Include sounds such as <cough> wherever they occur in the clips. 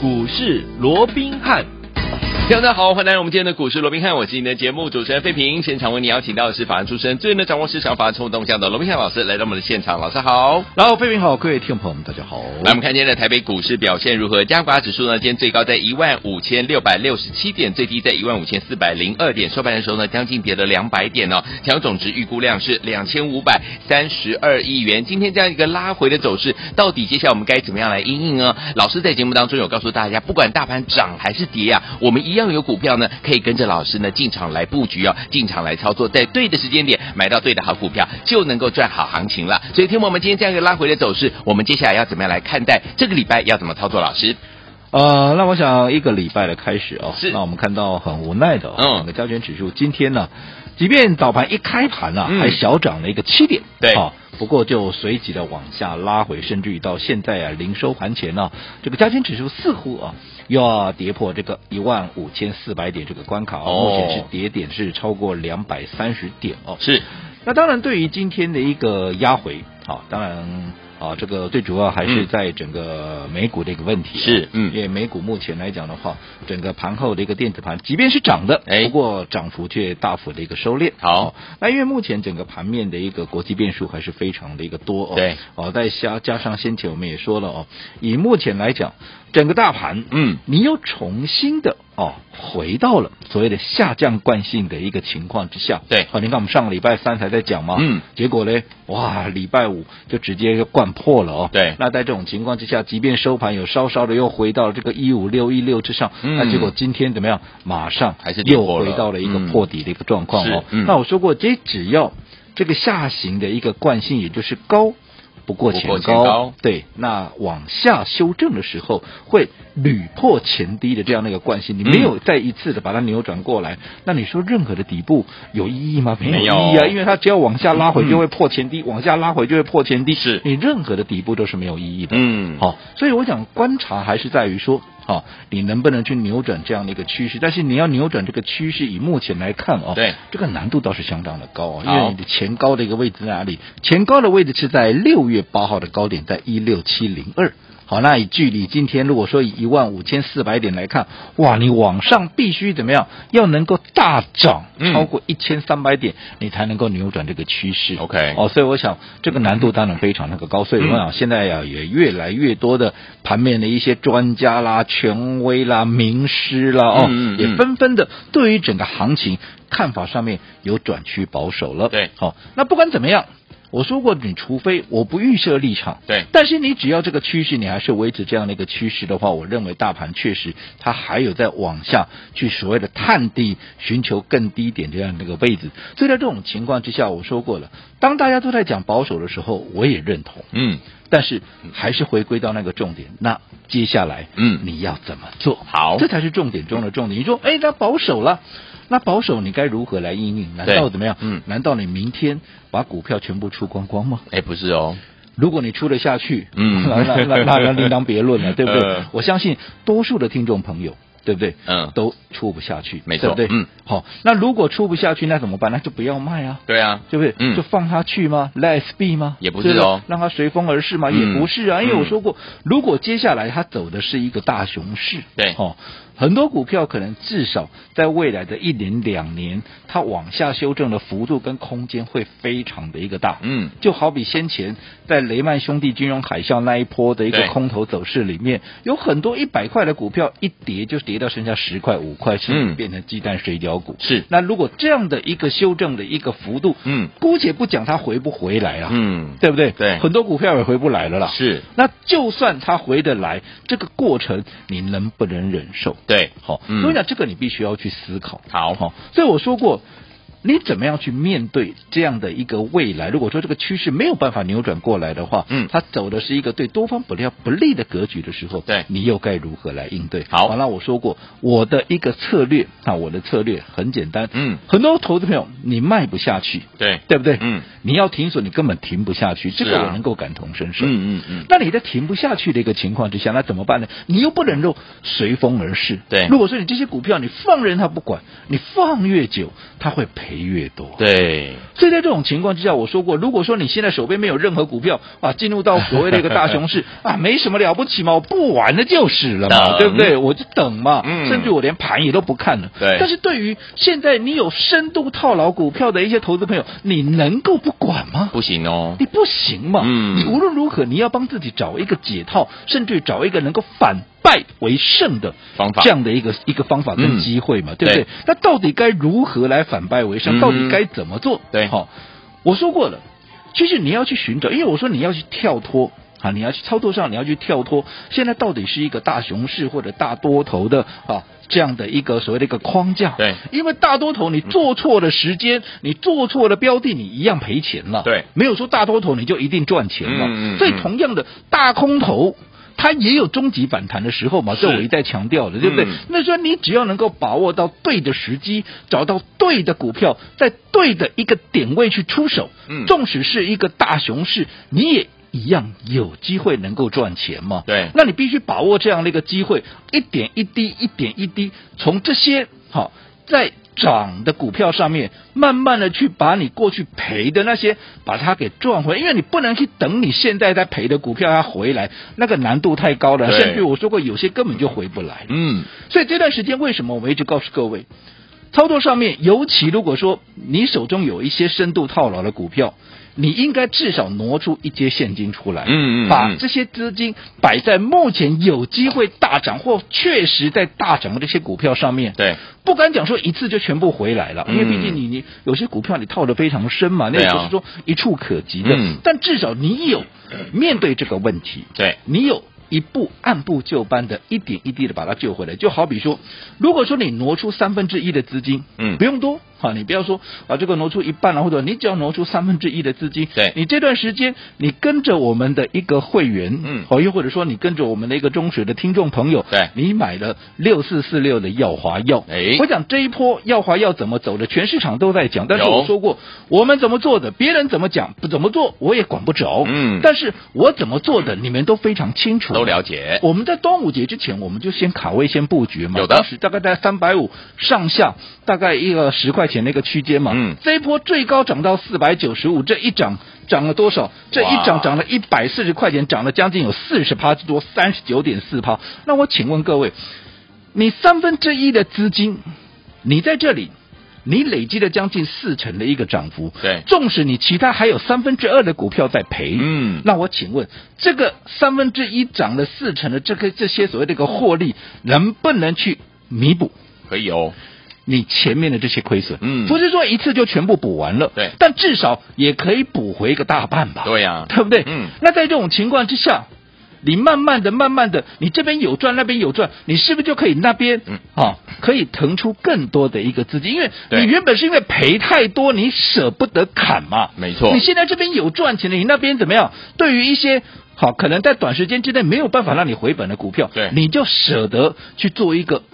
股市罗宾汉。大家好，欢迎来到我们今天的股市罗宾汉，我是你的节目主持人费平。现场为你邀请到的是法案出身、最能掌握市场法案冲动向的罗宾汉老师来到我们的现场，老师好，然后费平好，各位听众朋友们大家好。来，我们看今天的台北股市表现如何？加权指数呢，今天最高在一万五千六百六十七点，最低在一万五千四百零二点，收盘的时候呢，将近跌了两百点哦。成交总值预估量是两千五百三十二亿元。今天这样一个拉回的走势，到底接下来我们该怎么样来因应呢？老师在节目当中有告诉大家，不管大盘涨还是跌啊，我们一样有股票呢。可以跟着老师呢进场来布局哦，进场来操作，在对的时间点买到对的好股票，就能够赚好行情了。所以，听我们今天这样一个拉回的走势，我们接下来要怎么样来看待这个礼拜要怎么操作？老师，呃，那我想一个礼拜的开始哦，是。那我们看到很无奈的，嗯，整个加权指数今天呢，即便早盘一开盘啊，嗯、还小涨了一个七点，对，啊，不过就随即的往下拉回，甚至于到现在啊，临收盘前呢、啊，这个加权指数似乎啊。又要跌破这个一万五千四百点这个关卡，目前是跌点是超过两百三十点哦。是，那当然对于今天的一个压回，好，当然。啊，这个最主要还是在整个美股的一个问题，是，嗯，因为美股目前来讲的话，整个盘后的一个电子盘，即便是涨的，哎，不过涨幅却大幅的一个收敛。好，那因为目前整个盘面的一个国际变数还是非常的一个多哦，对，哦，再加加上先前我们也说了哦，以目前来讲，整个大盘，嗯，你又重新的。哦，回到了所谓的下降惯性的一个情况之下。对，好，你看我们上个礼拜三才在讲嘛，嗯，结果呢，哇，礼拜五就直接就灌破了哦。对，那在这种情况之下，即便收盘有稍稍的又回到了这个一五六一六之上，嗯，那结果今天怎么样？马上还是又回到了一个破底的一个状况哦。嗯，那我说过，这只要这个下行的一个惯性，也就是高。不过前高，前高对，那往下修正的时候会屡破前低的这样的一个惯性，你没有再一次的把它扭转过来，嗯、那你说任何的底部有意义吗？没有意义啊，因为它只要往下拉回就会破前低，嗯、往下拉回就会破前低，是你任何的底部都是没有意义的。嗯，好，所以我想观察还是在于说。好，你能不能去扭转这样的一个趋势？但是你要扭转这个趋势，以目前来看哦，对，这个难度倒是相当的高啊，因为你的前高的一个位置在哪里？前高的位置是在六月八号的高点，在一六七零二。好，那以距离今天如果说以一万五千四百点来看，哇，你往上必须怎么样？要能够大涨超过一千三百点，嗯、你才能够扭转这个趋势。OK，哦，所以我想这个难度当然非常那个高。所以我想现在呀，也越来越多的盘面的一些专家啦、权威啦、名师啦，哦，嗯嗯嗯也纷纷的对于整个行情看法上面有转趋保守了。对，好，那不管怎么样。我说过，你除非我不预设立场，对，但是你只要这个趋势，你还是维持这样的一个趋势的话，我认为大盘确实它还有在往下去所谓的探底，寻求更低点这样的一个位置。所以在这种情况之下，我说过了，当大家都在讲保守的时候，我也认同，嗯，但是还是回归到那个重点，那接下来，嗯，你要怎么做？好，这才是重点中的重点。你说，哎，那保守了。那保守你该如何来应应？难道怎么样？嗯，难道你明天把股票全部出光光吗？哎，不是哦。如果你出得下去，嗯，<laughs> 那那那那另当别论了，<laughs> 对不对？呃、我相信多数的听众朋友，对不对？嗯，都出不下去，没错，对不对？嗯，好，那如果出不下去，那怎么办？那就不要卖啊。对啊，对不对？嗯，就放它去吗？Let it be 吗？也不是哦，让它随风而逝吗？嗯、也不是啊，因为我说过，如果接下来它走的是一个大熊市，对，哦。很多股票可能至少在未来的一年两年，它往下修正的幅度跟空间会非常的一个大。嗯，就好比先前在雷曼兄弟金融海啸那一波的一个空头走势里面，有很多一百块的股票一跌就跌到剩下十块五块，甚至变成鸡蛋水饺股。是，那如果这样的一个修正的一个幅度，嗯，姑且不讲它回不回来啊，嗯，对不对？对，很多股票也回不来了啦。是，那就算它回得来，这个过程你能不能忍受？对，好，嗯。所以呢，这个你必须要去思考。好，好，所以我说过。你怎么样去面对这样的一个未来？如果说这个趋势没有办法扭转过来的话，嗯，它走的是一个对多方不利不利的格局的时候，对，你又该如何来应对？好，完了，我说过我的一个策略啊，我的策略很简单，嗯，很多投资朋友你卖不下去，对，对不对？嗯，你要停损，你根本停不下去，这个我能够感同身受，嗯嗯嗯。那你在停不下去的一个情况之下，那怎么办呢？你又不能够随风而逝，对。如果说你这些股票你放任它不管，你放越久，它会赔越多。对，所以在这种情况之下，我说过，如果说你现在手边没有任何股票啊，进入到所谓的一个大熊市 <laughs> 啊，没什么了不起嘛，我不玩了就是了嘛，对不对？我就等嘛，嗯、甚至我连盘也都不看了。对。但是对于现在你有深度套牢股票的一些投资朋友，你能够不管吗？不行哦，你不行嘛。嗯。你无论如何，你要帮自己找一个解套，甚至找一个能够反败为胜的方法，这样的一个一个方法跟机会嘛，嗯、对不对？对，那到底该如何来反败为胜？嗯、到底该怎么做？对，好，我说过了，其实你要去寻找，因为我说你要去跳脱啊，你要去操作上，你要去跳脱，现在到底是一个大熊市或者大多头的啊这样的一个所谓的一个框架。对，因为大多头你做错了时间，嗯、你做错了标的，你一样赔钱了。对，没有说大多头你就一定赚钱了。嗯嗯、所以同样的大空头。它也有终极反弹的时候嘛，这我一再强调的，对不对？嗯、那说你只要能够把握到对的时机，找到对的股票，在对的一个点位去出手，嗯，纵使是一个大熊市，你也一样有机会能够赚钱嘛。对，那你必须把握这样的一个机会，一点一滴，一点一滴，从这些好在。涨的股票上面，慢慢的去把你过去赔的那些，把它给赚回来，因为你不能去等你现在在赔的股票它回来，那个难度太高了，甚至我说过有些根本就回不来。嗯，所以这段时间为什么我们一直告诉各位，操作上面，尤其如果说你手中有一些深度套牢的股票。你应该至少挪出一些现金出来，嗯嗯，把这些资金摆在目前有机会大涨或确实在大涨的这些股票上面。对，不敢讲说一次就全部回来了，因为毕竟你你有些股票你套的非常深嘛，那也不是说一触可及的。但至少你有面对这个问题，对，你有。一步按部就班的，一点一滴的把它救回来，就好比说，如果说你挪出三分之一的资金，嗯，不用多，好，你不要说啊，这个挪出一半了，或者你只要挪出三分之一的资金，对，你这段时间你跟着我们的一个会员，嗯，哦，又或者说你跟着我们的一个中学的听众朋友，对，你买了六四四六的耀华药，哎，我讲这一波耀华药怎么走的，全市场都在讲，但是我说过，我们怎么做的，别人怎么讲不怎么做，我也管不着，嗯，但是我怎么做的，你们都非常清楚，都了解，我。我们在端午节之前，我们就先卡位、先布局嘛。有的，当时大概在三百五上下，大概一个十块钱那个区间嘛。嗯，这一波最高涨到四百九十五，这一涨涨了多少？这一涨涨了一百四十块钱，涨了将近有四十趴之多，三十九点四趴。那我请问各位，你三分之一的资金，你在这里？你累积了将近四成的一个涨幅，对，纵使你其他还有三分之二的股票在赔，嗯，那我请问，这个三分之一涨了四成的这个这些所谓的一个获利，能不能去弥补？可以哦，你前面的这些亏损，嗯，不是说一次就全部补完了，对，但至少也可以补回一个大半吧，对呀，对不对？嗯，那在这种情况之下。你慢慢的、慢慢的，你这边有赚，那边有赚，你是不是就可以那边嗯啊，可以腾出更多的一个资金？因为你原本是因为赔太多，你舍不得砍嘛。没错。你现在这边有赚钱的，你那边怎么样？对于一些好可能在短时间之内没有办法让你回本的股票，对，你就舍得去做一个。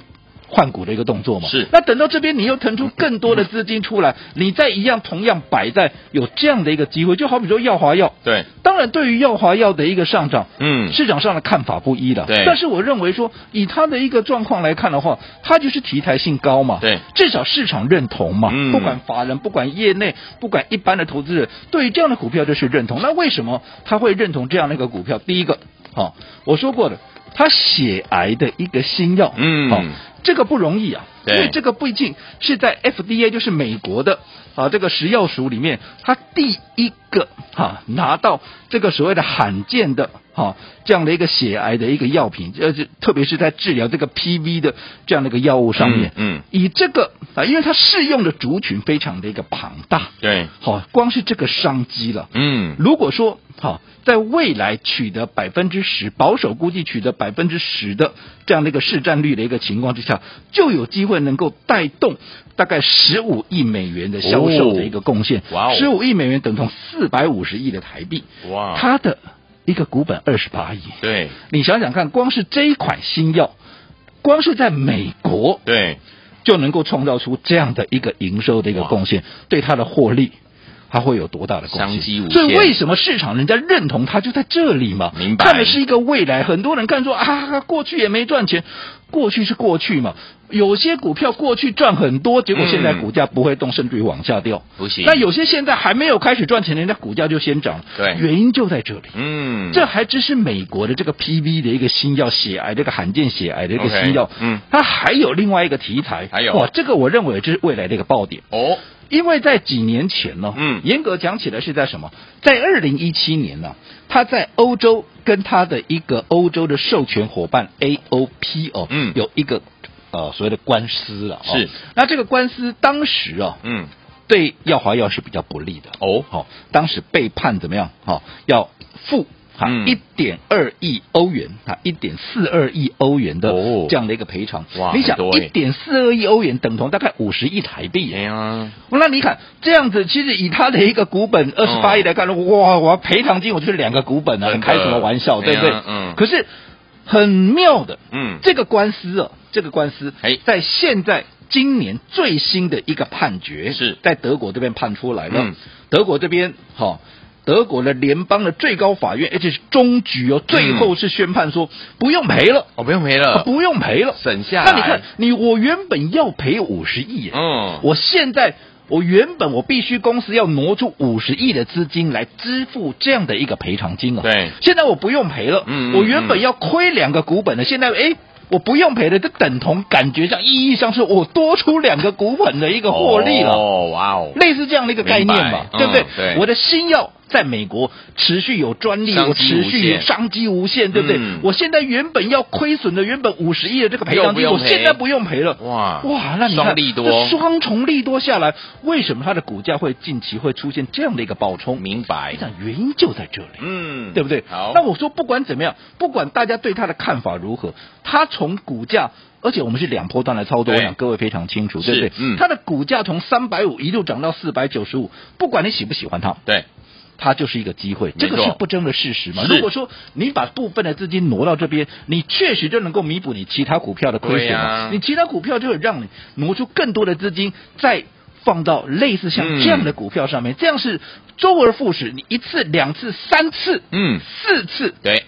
换股的一个动作嘛，是。那等到这边你又腾出更多的资金出来，<laughs> 你再一样同样摆在有这样的一个机会，就好比说耀华药，对。当然，对于耀华药的一个上涨，嗯，市场上的看法不一的，对。但是我认为说，以它的一个状况来看的话，它就是题材性高嘛，对。至少市场认同嘛，嗯。不管法人，不管业内，不管一般的投资人，对于这样的股票就是认同。那为什么他会认同这样的一个股票？第一个，好，我说过的，它血癌的一个新药，嗯，好。这个不容易啊，对，因为这个毕竟是在 FDA，就是美国的啊这个食药署里面，他第一个哈、啊、拿到这个所谓的罕见的哈、啊、这样的一个血癌的一个药品，呃，特别是在治疗这个 PV 的这样的一个药物上面，嗯，嗯以这个啊，因为它适用的族群非常的一个庞大，对，好、啊，光是这个商机了，嗯，如果说好。啊在未来取得百分之十，保守估计取得百分之十的这样的一个市占率的一个情况之下，就有机会能够带动大概十五亿美元的销售的一个贡献。哇哦，十五亿美元等同四百五十亿的台币。哇，它的一个股本二十八亿。对，你想想看，光是这一款新药，光是在美国，对，就能够创造出这样的一个营收的一个贡献，对它的获利。它会有多大的贡献？商机无限。所以为什么市场人家认同它就在这里嘛？明白。看的是一个未来，很多人看说啊，过去也没赚钱，过去是过去嘛。有些股票过去赚很多，结果现在股价不会动，甚至于往下掉。不行。那有些现在还没有开始赚钱，人家股价就先涨。对。原因就在这里。嗯。这还只是美国的这个 PV 的一个新药，血癌这个罕见血癌的一个新药。嗯。它还有另外一个题材。还有。哇，这个我认为这是未来的一个爆点。哦。因为在几年前呢，嗯，严格讲起来是在什么？在二零一七年呢，他在欧洲跟他的一个欧洲的授权伙伴 AOP 哦，嗯，有一个呃所谓的官司了，是。那这个官司当时啊，嗯，对耀华药是比较不利的哦，好，当时被判怎么样？好，要付。哈，一点二亿欧元，哈，一点四二亿欧元的这样的一个赔偿。哇，你想一点四二亿欧元等同大概五十亿台币。哎呀，那你看这样子，其实以他的一个股本二十八亿来看，哇，我要赔偿金，我就是两个股本啊，很开什么玩笑，对不对？嗯。可是很妙的，嗯，这个官司啊，这个官司，哎，在现在今年最新的一个判决是在德国这边判出来了。德国这边，哈。德国的联邦的最高法院，而且是终局哦，最后是宣判说不用赔了，哦，不用赔了，不用赔了，省下。那你看，你我原本要赔五十亿，嗯，我现在我原本我必须公司要挪出五十亿的资金来支付这样的一个赔偿金啊，对，现在我不用赔了，嗯，我原本要亏两个股本的，现在哎。我不用赔的，这等同感觉上意义上是我多出两个股本的一个获利了。哦，哇哦，类似这样的一个概念嘛，嗯、对不对？对，我的新药在美国持续有专利，我持续有商机无限，对不对？嗯、我现在原本要亏损的原本五十亿的这个赔偿金，我现在不用赔了。哇哇，那你看，双利多，双重利多下来，为什么它的股价会近期会出现这样的一个暴冲？明白，这原因就在这里，嗯，对不对？好，那我说不管怎么样，不管大家对它的看法如何，它从股价。而且我们是两波段来操作，我想各位非常清楚，对不对？嗯，它的股价从三百五一路涨到四百九十五，不管你喜不喜欢它，对，它就是一个机会，这个是不争的事实嘛。如果说你把部分的资金挪到这边，你确实就能够弥补你其他股票的亏损嘛。你其他股票就会让你挪出更多的资金，再放到类似像这样的股票上面，这样是周而复始，你一次、两次、三次，嗯，四次，对，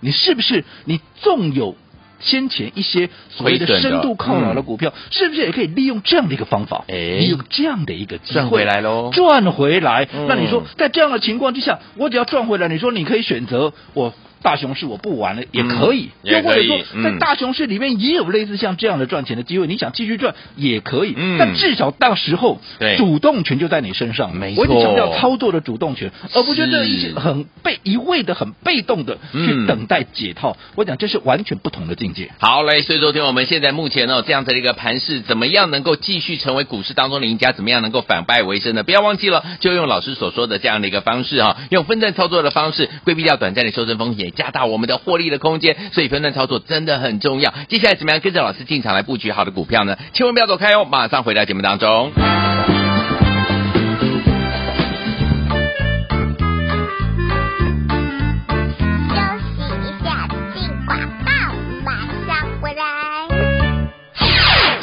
你是不是你纵有？先前一些所谓的深度抗老的股票，是不是也可以利用这样的一个方法，利用这样的一个机会赚回来喽？赚回来。那你说，在这样的情况之下，我只要赚回来，你说你可以选择我。大熊市我不玩了也可以，又、嗯、或者说在大熊市里面也有类似像这样的赚钱的机会，嗯、你想继续赚也可以，嗯、但至少到时候主动权就在你身上，没错，我一直强调操作的主动权，而不是这一些很被一味的很被动的去等待解套。嗯、我讲这是完全不同的境界。好嘞，所以昨天我们现在目前呢这样子的一个盘势，怎么样能够继续成为股市当中的赢家？怎么样能够反败为胜呢？不要忘记了，就用老师所说的这样的一个方式啊，用分段操作的方式，规避掉短暂的修正风险，加大我们的获利的空间，所以分段操作真的很重要。接下来怎么样跟着老师进场来布局好的股票呢？千万不要走开哦，马上回到节目当中。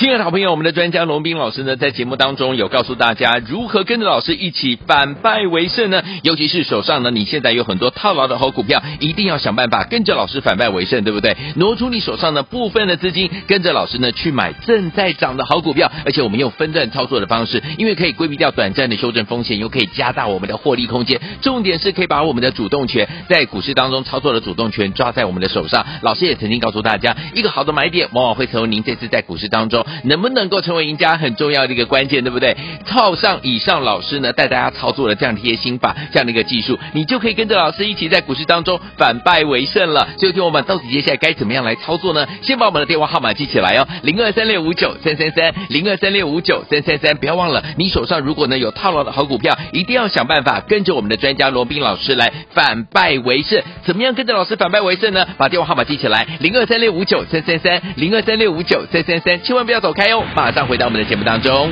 亲爱的好朋友，我们的专家龙斌老师呢，在节目当中有告诉大家如何跟着老师一起反败为胜呢？尤其是手上呢，你现在有很多套牢的好股票，一定要想办法跟着老师反败为胜，对不对？挪出你手上的部分的资金，跟着老师呢去买正在涨的好股票，而且我们用分段操作的方式，因为可以规避掉短暂的修正风险，又可以加大我们的获利空间。重点是可以把我们的主动权在股市当中操作的主动权抓在我们的手上。老师也曾经告诉大家，一个好的买点往往会成为您这次在股市当中。能不能够成为赢家很重要的一个关键，对不对？套上以上老师呢带大家操作的这样的一些心法，这样的一个技术，你就可以跟着老师一起在股市当中反败为胜了。所以，听我们到底接下来该怎么样来操作呢？先把我们的电话号码记起来哦，零二三六五九三三三，零二三六五九三三三，不要忘了，你手上如果呢有套牢的好股票，一定要想办法跟着我们的专家罗宾老师来反败为胜。怎么样跟着老师反败为胜呢？把电话号码记起来，零二三六五九三三三，零二三六五九三三三，千万不要走开哦，马上回到我们的节目当中。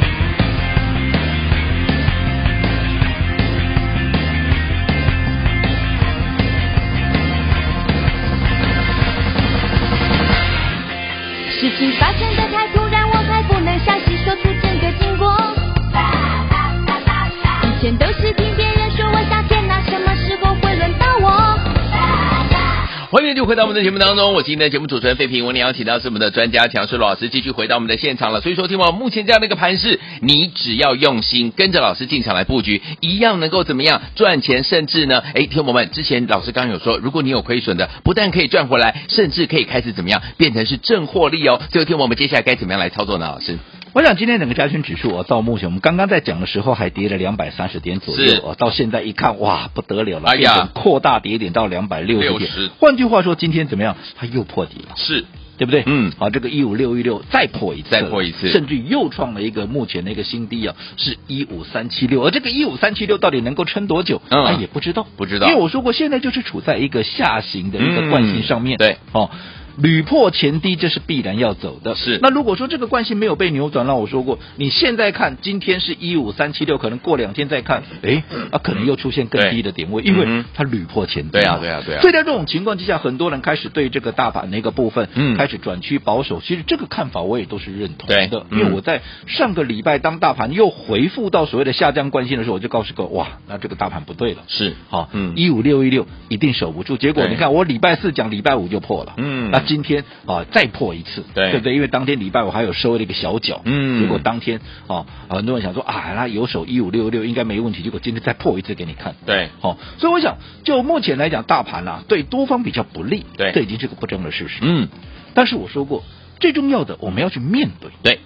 欢迎继续回到我们的节目当中，我今天的节目主持人费平，我们邀请到是我们的专家强势老师，继续回到我们的现场了。所以说，听我目前这样的一个盘势，你只要用心跟着老师进场来布局，一样能够怎么样赚钱，甚至呢，哎，听我们之前老师刚刚有说，如果你有亏损的，不但可以赚回来，甚至可以开始怎么样变成是正获利哦。所以听我们接下来该怎么样来操作呢？老师？我想今天整个加权指数啊，到目前我们刚刚在讲的时候还跌了两百三十点左右啊，到现在一看哇不得了了，哎呀，扩大跌点到两百六十点。换句话说，今天怎么样？它又破底了，是对不对？嗯，好，这个一五六一六再破一次，再破一次，甚至又创了一个目前的一个新低啊，是一五三七六。而这个一五三七六到底能够撑多久？嗯，他也不知道，不知道，因为我说过，现在就是处在一个下行的一个惯性上面，对，哦。屡破前低，这是必然要走的。是。那如果说这个惯性没有被扭转，那我说过，你现在看今天是一五三七六，可能过两天再看，哎，啊，可能又出现更低的点位，因为它屡破前低。对啊，对啊，对啊。所以在这种情况之下，很多人开始对这个大盘的一个部分，嗯，开始转趋保守。其实这个看法我也都是认同的，因为我在上个礼拜当大盘又回复到所谓的下降惯性的时候，我就告诉过，哇，那这个大盘不对了。是。好，嗯，一五六一六一定守不住。结果你看，我礼拜四讲，礼拜五就破了。嗯。那今天啊。再破一次，对，对不对？因为当天礼拜五还有收了一个小脚，嗯，结果当天啊，很多人想说啊，那有手一五六六应该没问题，结果今天再破一次给你看，对，好，所以我想就目前来讲，大盘啊对多方比较不利，对，这已经是个不争的事实，嗯，但是我说过，最重要的我们要去面对，对，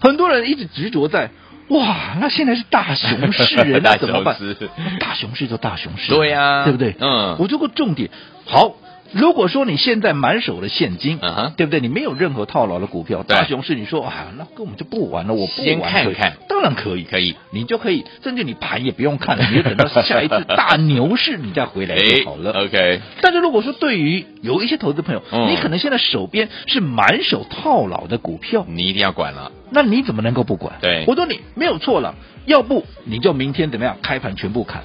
很多人一直执着在哇，那现在是大熊市，人 <laughs> 那怎么办？大熊市。就大熊市，对呀，对不对？嗯，我做过重点好。如果说你现在满手的现金，对不对？你没有任何套牢的股票，大熊市，你说啊，那根本就不玩了，我不玩。先看看，当然可以，可以，你就可以，甚至你盘也不用看了，你就等到下一次大牛市你再回来就好了。OK。但是如果说对于有一些投资朋友，你可能现在手边是满手套牢的股票，你一定要管了。那你怎么能够不管？对，我说你没有错了。要不你就明天怎么样？开盘全部砍，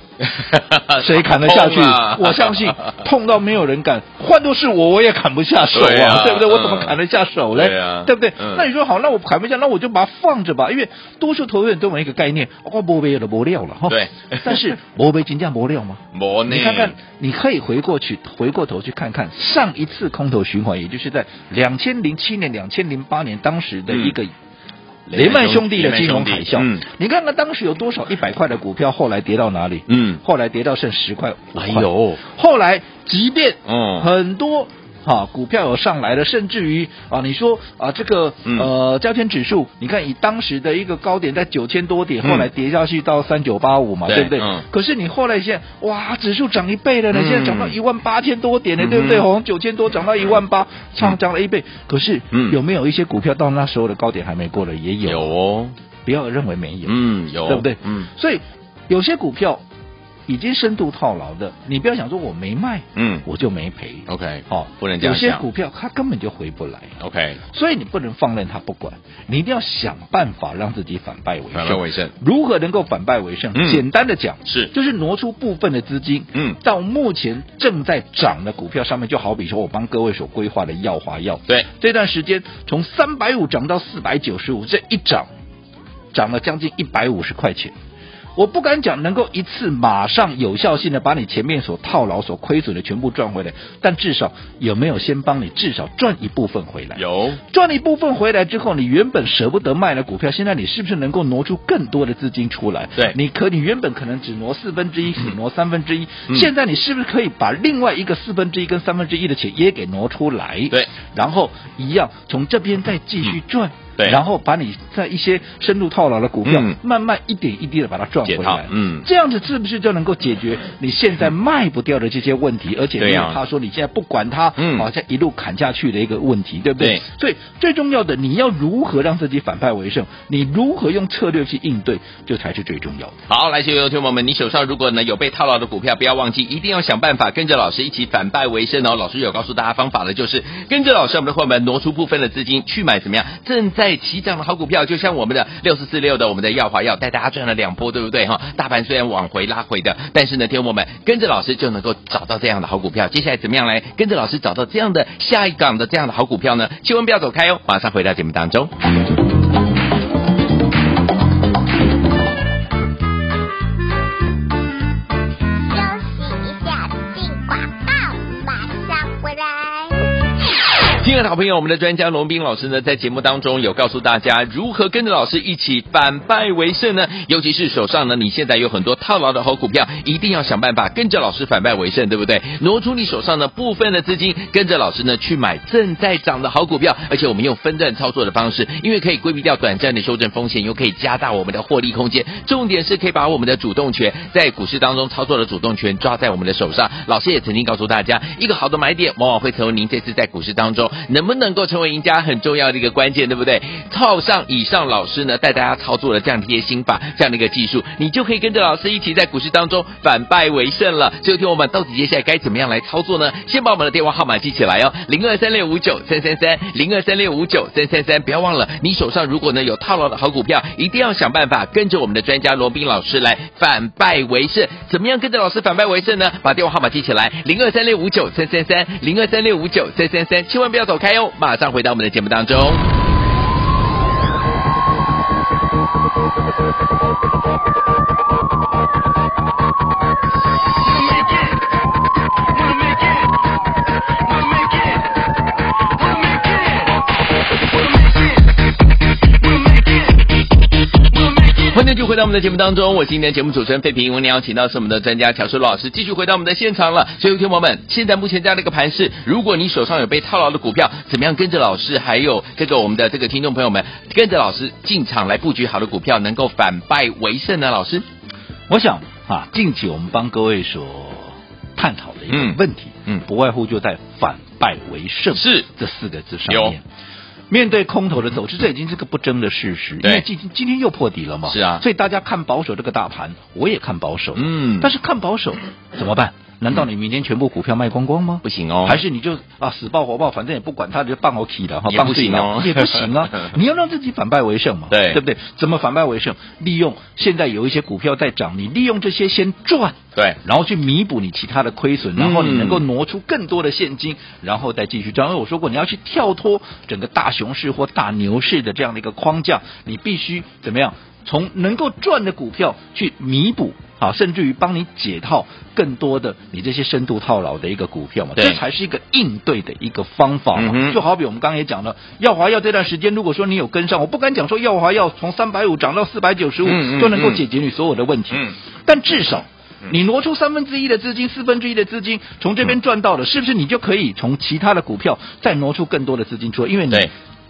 <laughs> 谁砍得下去？我相信痛到没有人敢。换作是我，我也砍不下手啊，对不对？我怎么砍得下手嘞？对不对？那你说好，那我砍不下，那我就把它放着吧。因为多数投资人都有一个概念，哦，磨没有了，磨料了哈。对。但是磨没真正磨料吗？你看看，你可以回过去，回过头去看看上一次空头循环，也就是在两千零七年、两千零八年当时的一个。雷曼兄弟的金融海啸，嗯，你看看当时有多少一百块的股票，后来跌到哪里？嗯，后来跌到剩十块。哎呦，后来即便嗯很多。哈，股票有上来了，甚至于啊，你说啊，这个呃，交权指数，你看以当时的一个高点在九千多点，后来跌下去到三九八五嘛，对不对？可是你后来现在哇，指数涨一倍了呢，现在涨到一万八千多点了，对不对？从九千多涨到一万八，涨涨了一倍。可是有没有一些股票到那时候的高点还没过了？也有，有哦，不要认为没有，嗯，有，对不对？嗯，所以有些股票。已经深度套牢的，你不要想说我没卖，嗯，我就没赔。OK，好，不能这样。有些股票它根本就回不来。OK，所以你不能放任它不管，你一定要想办法让自己反败为胜。反败为胜，如何能够反败为胜？简单的讲是，就是挪出部分的资金，嗯，到目前正在涨的股票上面，就好比说我帮各位所规划的耀华药，对，这段时间从三百五涨到四百九十五，这一涨涨了将近一百五十块钱。我不敢讲能够一次马上有效性的把你前面所套牢、所亏损的全部赚回来，但至少有没有先帮你至少赚一部分回来？有赚一部分回来之后，你原本舍不得卖的股票，现在你是不是能够挪出更多的资金出来？对，你可你原本可能只挪四分之一，只挪三分之一，现在你是不是可以把另外一个四分之一跟三分之一的钱也给挪出来？对，然后一样从这边再继续赚。嗯对，然后把你在一些深度套牢的股票，慢慢一点一滴的把它赚回来，嗯，这样子是不是就能够解决你现在卖不掉的这些问题？而且没有他说你现在不管它，嗯，好像一路砍下去的一个问题，对不对？所以最重要的，你要如何让自己反败为胜？你如何用策略去应对，这才是最重要的。好，来，所有听众朋友们，你手上如果呢有被套牢的股票，不要忘记，一定要想办法跟着老师一起反败为胜哦。老师有告诉大家方法的，就是跟着老师，我们的伙伴们挪出部分的资金去买怎么样正在起涨的好股票。就像我们的六四四六的我们的耀华药带大家赚了两波，对不对哈？大盘虽然往回拉回的，但是呢，听我们跟着老师就能够找到这样的好股票。接下来怎么样来跟着老师找到这样的下一档的这样的好股票呢？千万不要走开哦，马上回到节目当中。亲爱的好朋友，我们的专家龙斌老师呢，在节目当中有告诉大家如何跟着老师一起反败为胜呢？尤其是手上呢，你现在有很多套牢的好股票，一定要想办法跟着老师反败为胜，对不对？挪出你手上的部分的资金，跟着老师呢去买正在涨的好股票，而且我们用分段操作的方式，因为可以规避掉短暂的修正风险，又可以加大我们的获利空间。重点是可以把我们的主动权在股市当中操作的主动权抓在我们的手上。老师也曾经告诉大家，一个好的买点往往会成为您这次在股市当中。能不能够成为赢家很重要的一个关键，对不对？套上以上老师呢带大家操作的这样的一些心法，这样的一个技术，你就可以跟着老师一起在股市当中反败为胜了。最后听我们到底接下来该怎么样来操作呢？先把我们的电话号码记起来哦，零二三六五九三三三，零二三六五九三三三，不要忘了，你手上如果呢有套牢的好股票，一定要想办法跟着我们的专家罗宾老师来反败为胜。怎么样跟着老师反败为胜呢？把电话号码记起来，零二三六五九三三三，零二三六五九三三三，千万不要。要走开哟！马上回到我们的节目当中。欢迎继续回到我们的节目当中，我是今天节目主持人费平。我们邀请到是我们的专家乔叔罗老师，继续回到我们的现场了。所以，听友们，现在目前这样的一个盘势，如果你手上有被套牢的股票，怎么样跟着老师，还有这个我们的这个听众朋友们，跟着老师进场来布局好的股票，能够反败为胜呢？老师，我想啊，近期我们帮各位所探讨的一个问题，嗯，嗯不外乎就在反败为胜是这四个字上面。面对空头的走势，这已经是个不争的事实。因为今今天又破底了嘛。是啊。所以大家看保守这个大盘，我也看保守。嗯。但是看保守怎么办？难道你明天全部股票卖光光吗？不行哦。还是你就啊死抱活抱，反正也不管它，就放我起了哈，也不行哦，<laughs> 也不行啊。你要让自己反败为胜嘛。对。对不对？怎么反败为胜？利用现在有一些股票在涨，你利用这些先赚。对。然后去弥补你其他的亏损，然后你能够挪出更多的现金，然后再继续赚。因为我说过，你要去跳脱整个大熊市或大牛市的这样的一个框架，你必须怎么样？从能够赚的股票去弥补。好，甚至于帮你解套更多的你这些深度套牢的一个股票嘛，这才是一个应对的一个方法嘛。嗯、就好比我们刚刚也讲了，耀华药这段时间，如果说你有跟上，我不敢讲说耀华药从三百五涨到四百九十五就能够解决你所有的问题，嗯。嗯、但至少你挪出三分之一的资金、四分之一的资金从这边赚到了，是不是你就可以从其他的股票再挪出更多的资金出来？因为你。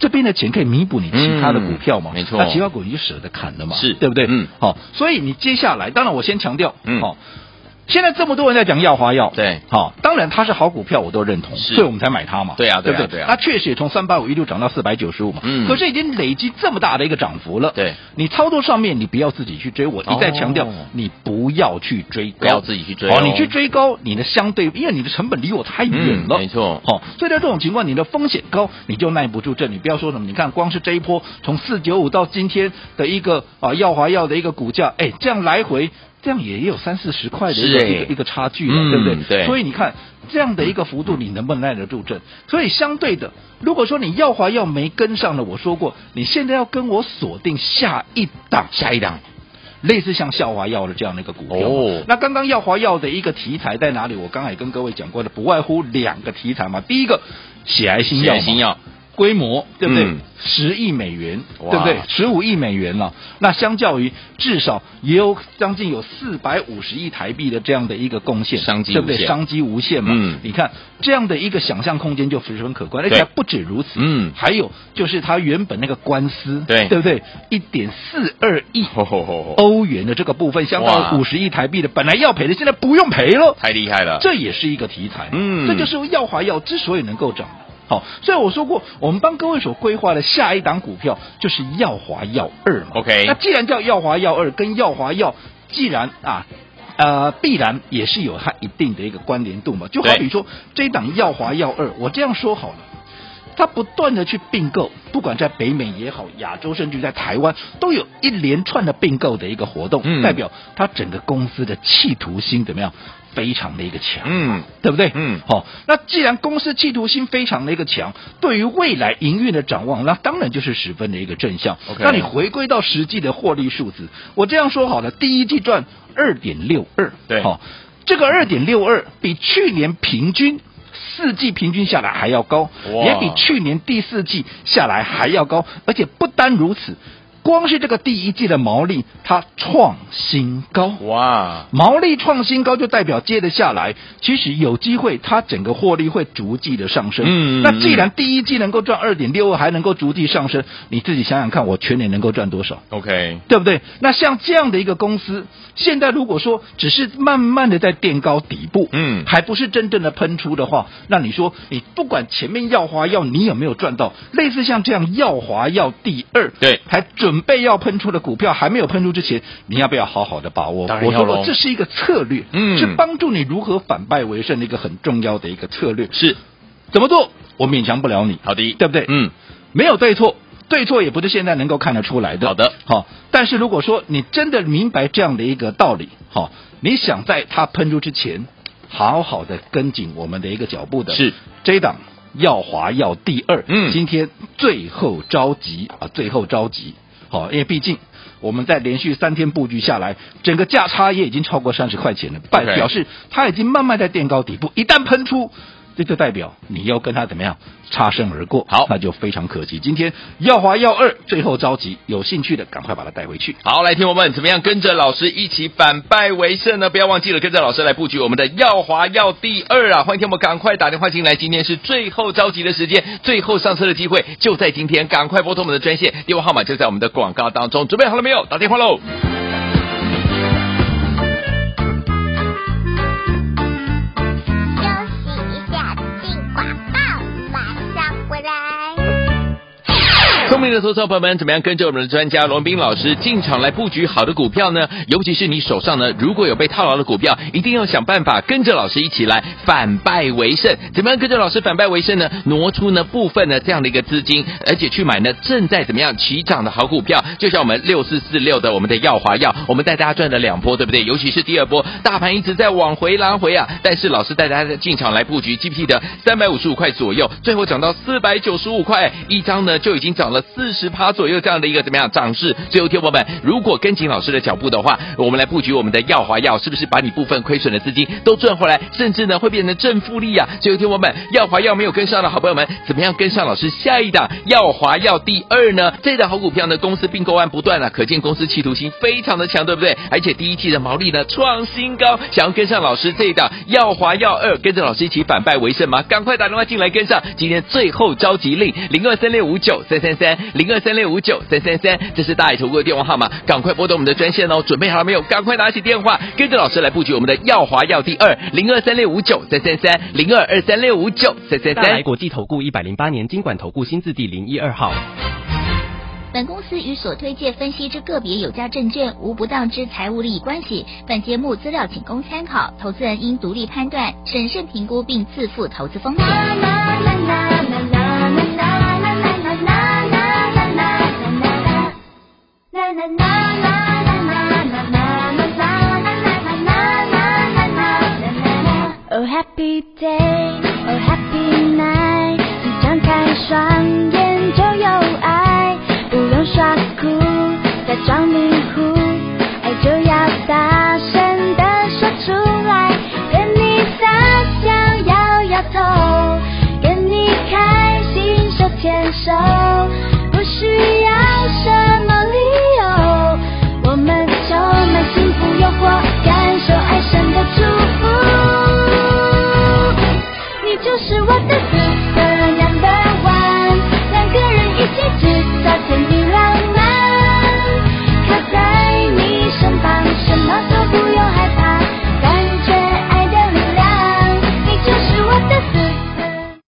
这边的钱可以弥补你其他的股票嘛？嗯、没错，那其他股你就舍得砍了嘛？是对不对？嗯，好，所以你接下来，当然我先强调，嗯，好。现在这么多人在讲耀华药，对，好，当然它是好股票，我都认同，所以我们才买它嘛，对啊，对不对？对啊，它确实也从三百五一路涨到四百九十五嘛，嗯，可是已经累积这么大的一个涨幅了，对，你操作上面你不要自己去追，我一再强调，你不要去追高，不要自己去追，哦，你去追高，你的相对，因为你的成本离我太远了，没错，好，所以在这种情况，你的风险高，你就耐不住震，你不要说什么，你看光是这一波从四九五到今天的一个啊耀华药的一个股价，哎，这样来回。这样也有三四十块的一个一个一个差距了，对不对？对。所以你看这样的一个幅度，你能不能耐得住震？所以相对的，如果说你耀华药没跟上了，我说过，你现在要跟我锁定下一档，下一档，类似像笑华药的这样的一个股票。哦。那刚刚耀华药的一个题材在哪里？我刚才也跟各位讲过的，不外乎两个题材嘛。第一个，血癌新药。血癌新药。规模对不对？嗯、十亿美元，对不对？十五亿美元了。那相较于至少也有将近有四百五十亿台币的这样的一个贡献，商机对不对？商机无限嘛。嗯，你看这样的一个想象空间就十分可观，而且还不止如此。嗯，还有就是它原本那个官司，对对不对？一点四二亿 <laughs> 欧元的这个部分，相当于五十亿台币的，本来要赔的，现在不用赔了，太厉害了。这也是一个题材。嗯，这就是药华药之所以能够涨。好，所以我说过，我们帮各位所规划的下一档股票就是耀华耀二嘛。OK，那既然叫耀华耀二，跟耀华耀既然啊，呃，必然也是有它一定的一个关联度嘛。就好比说这一档耀华耀二，我这样说好了，它不断的去并购，不管在北美也好，亚洲甚至在台湾，都有一连串的并购的一个活动，嗯、代表它整个公司的企图心怎么样？非常的一个强，嗯，对不对？嗯，好，那既然公司企图心非常的一个强，对于未来营运的展望，那当然就是十分的一个正向。OK，那你回归到实际的获利数字，我这样说好了，第一季赚二点六二，对，好，这个二点六二比去年平均四季平均下来还要高，也比去年第四季下来还要高，而且不单如此。光是这个第一季的毛利，它创新高哇！毛利创新高就代表接得下来，其实有机会它整个获利会逐季的上升。嗯，那既然第一季能够赚二点六二，还能够逐季上升，你自己想想看，我全年能够赚多少？OK，对不对？那像这样的一个公司，现在如果说只是慢慢的在垫高底部，嗯，还不是真正的喷出的话，那你说你不管前面耀华耀你有没有赚到？类似像这样耀华耀第二，对，还准。准备要喷出的股票还没有喷出之前，你要不要好好的把握？我说过，这是一个策略，嗯，是帮助你如何反败为胜的一个很重要的一个策略。是怎么做？我勉强不了你。好的，对不对？嗯，没有对错，对错也不是现在能够看得出来的。好的，好。但是如果说你真的明白这样的一个道理，好，你想在它喷出之前，好好的跟紧我们的一个脚步的，是这一档。耀华耀第二，嗯，今天最后召集啊，最后召集，好，因为毕竟我们在连续三天布局下来，整个价差也已经超过三十块钱了，表表示它已经慢慢在垫高底部，一旦喷出。这就代表你要跟他怎么样擦身而过，好，那就非常可惜。今天耀华耀二最后召集，有兴趣的赶快把它带回去。好，来听我们怎么样跟着老师一起反败为胜呢？不要忘记了跟着老师来布局我们的耀华耀第二啊！欢迎听我们赶快打电话进来，今天是最后召集的时间，最后上车的机会就在今天，赶快拨通我们的专线，电话号码就在我们的广告当中。准备好了没有？打电话喽！聪明的投资朋友们，怎么样跟着我们的专家罗宾老师进场来布局好的股票呢？尤其是你手上呢，如果有被套牢的股票，一定要想办法跟着老师一起来反败为胜。怎么样跟着老师反败为胜呢？挪出呢部分的这样的一个资金，而且去买呢正在怎么样起涨的好股票，就像我们六四四六的我们的耀华耀，我们带大家赚了两波，对不对？尤其是第二波，大盘一直在往回拉回啊，但是老师带大家进场来布局，记不记得三百五十五块左右，最后涨到四百九十五块一张呢，就已经涨了。四十趴左右这样的一个怎么样涨势？最后，听友们，如果跟紧老师的脚步的话，我们来布局我们的耀华耀，是不是把你部分亏损的资金都赚回来，甚至呢会变成正复利啊？最后，听友们，耀华耀没有跟上的好朋友们，怎么样跟上老师下一档耀华耀第二呢？这一档好股票呢，公司并购案不断啊，可见公司企图心非常的强，对不对？而且第一季的毛利呢创新高，想要跟上老师这一档耀华耀二，跟着老师一起反败为胜吗？赶快打电话进来跟上，今天最后召集令零二三六五九三三三。零二三六五九三三三，这是大爱投顾的电话号码，赶快拨通我们的专线哦！准备好了没有？赶快拿起电话，跟着老师来布局我们的耀华耀第二零二三六五九三三三零二二三六五九三三三。大来国际投顾一百零八年经管投顾新字第零一二号。本公司与所推介分析之个别有价证券无不当之财务利益关系。本节目资料仅供参考，投资人应独立判断、审慎评估并自负投资风险。Oh happy day, oh happy night，你张开双眼就有爱，不用耍酷，假装迷糊，爱就要大声的说出来，跟你撒娇摇摇头，跟你开心手牵手，Thank <laughs> you.